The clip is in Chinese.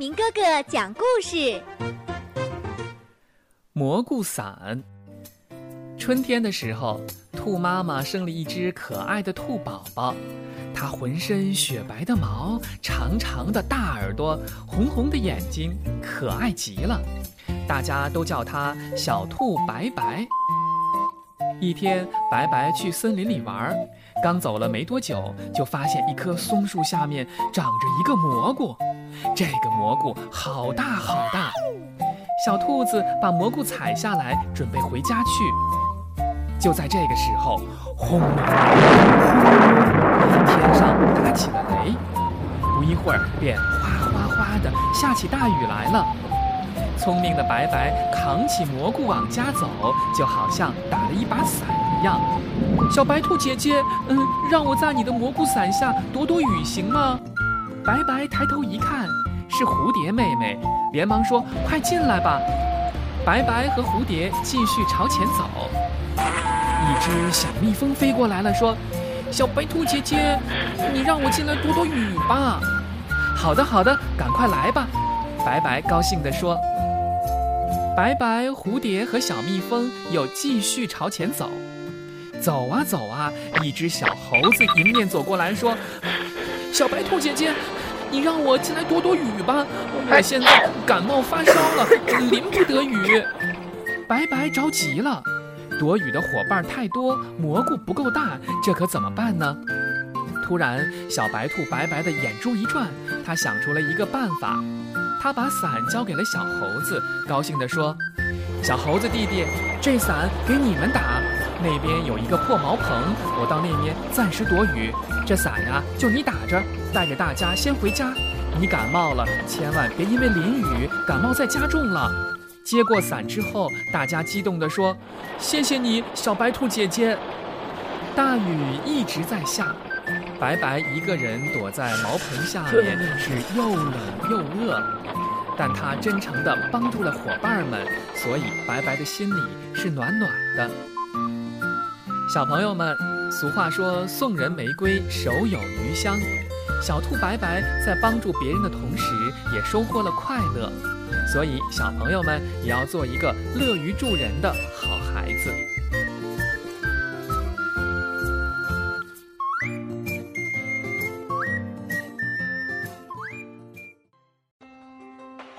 明哥哥讲故事：蘑菇伞。春天的时候，兔妈妈生了一只可爱的兔宝宝，它浑身雪白的毛，长长的大耳朵，红红的眼睛，可爱极了。大家都叫它小兔白白。一天，白白去森林里玩，刚走了没多久，就发现一棵松树下面长着一个蘑菇。这个蘑菇好大好大，小兔子把蘑菇采下来，准备回家去。就在这个时候，轰隆隆，天上打起了雷，不一会儿便哗哗哗的下起大雨来了。聪明的白白扛起蘑菇往家走，就好像打了一把伞一样。小白兔姐姐，嗯，让我在你的蘑菇伞下躲躲雨行吗？白白抬头一看，是蝴蝶妹妹，连忙说：“快进来吧！”白白和蝴蝶继续朝前走。一只小蜜蜂飞过来了，说：“小白兔姐姐，你让我进来躲躲雨吧。”“好的，好的，赶快来吧！”白白高兴地说。白白、蝴蝶和小蜜蜂又继续朝前走，走啊走啊，一只小猴子迎面走过来说：“小白兔姐姐，你让我进来躲躲雨吧，我现在感冒发烧了，淋不得雨。”白白着急了，躲雨的伙伴太多，蘑菇不够大，这可怎么办呢？突然，小白兔白白的眼珠一转，他想出了一个办法。他把伞交给了小猴子，高兴地说：“小猴子弟弟，这伞给你们打。那边有一个破茅棚，我到那边暂时躲雨。这伞呀，就你打着，带着大家先回家。你感冒了，千万别因为淋雨感冒再加重了。”接过伞之后，大家激动地说：“谢谢你，小白兔姐姐。”大雨一直在下。白白一个人躲在茅棚下面，是又冷又饿，但他真诚地帮助了伙伴们，所以白白的心里是暖暖的。小朋友们，俗话说“送人玫瑰，手有余香”，小兔白白在帮助别人的同时，也收获了快乐，所以小朋友们也要做一个乐于助人的好孩子。